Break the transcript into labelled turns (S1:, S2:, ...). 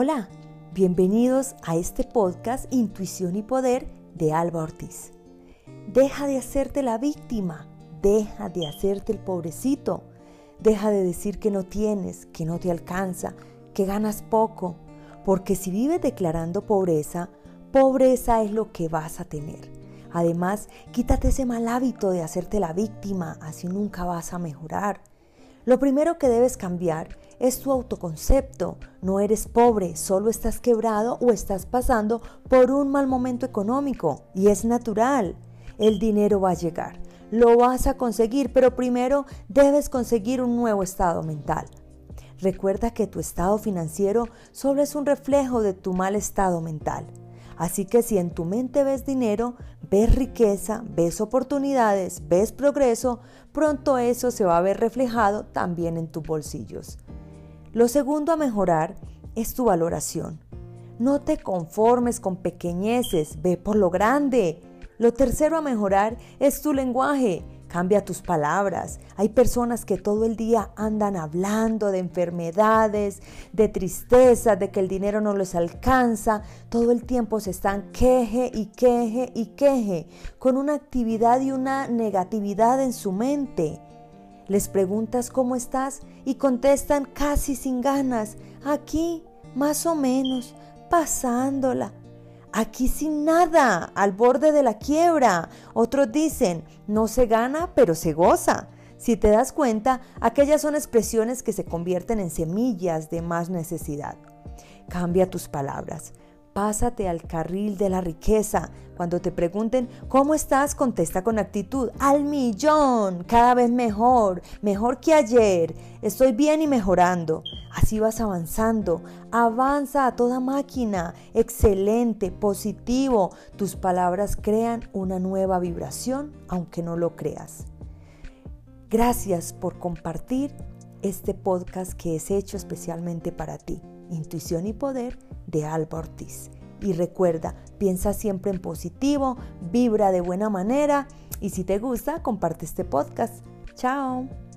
S1: Hola, bienvenidos a este podcast Intuición y Poder de Alba Ortiz. Deja de hacerte la víctima, deja de hacerte el pobrecito, deja de decir que no tienes, que no te alcanza, que ganas poco, porque si vives declarando pobreza, pobreza es lo que vas a tener. Además, quítate ese mal hábito de hacerte la víctima, así nunca vas a mejorar. Lo primero que debes cambiar es tu autoconcepto. No eres pobre, solo estás quebrado o estás pasando por un mal momento económico y es natural. El dinero va a llegar, lo vas a conseguir, pero primero debes conseguir un nuevo estado mental. Recuerda que tu estado financiero solo es un reflejo de tu mal estado mental. Así que si en tu mente ves dinero, ves riqueza, ves oportunidades, ves progreso, pronto eso se va a ver reflejado también en tus bolsillos. Lo segundo a mejorar es tu valoración. No te conformes con pequeñeces, ve por lo grande. Lo tercero a mejorar es tu lenguaje. Cambia tus palabras. Hay personas que todo el día andan hablando de enfermedades, de tristeza, de que el dinero no les alcanza. Todo el tiempo se están queje y queje y queje, con una actividad y una negatividad en su mente. Les preguntas cómo estás y contestan casi sin ganas, aquí, más o menos, pasándola. Aquí sin nada, al borde de la quiebra. Otros dicen, no se gana, pero se goza. Si te das cuenta, aquellas son expresiones que se convierten en semillas de más necesidad. Cambia tus palabras. Pásate al carril de la riqueza. Cuando te pregunten cómo estás, contesta con actitud. Al millón, cada vez mejor, mejor que ayer. Estoy bien y mejorando. Así vas avanzando. Avanza a toda máquina. Excelente, positivo. Tus palabras crean una nueva vibración, aunque no lo creas. Gracias por compartir este podcast que es hecho especialmente para ti. Intuición y Poder de Alba Ortiz. Y recuerda, piensa siempre en positivo, vibra de buena manera y si te gusta, comparte este podcast. Chao.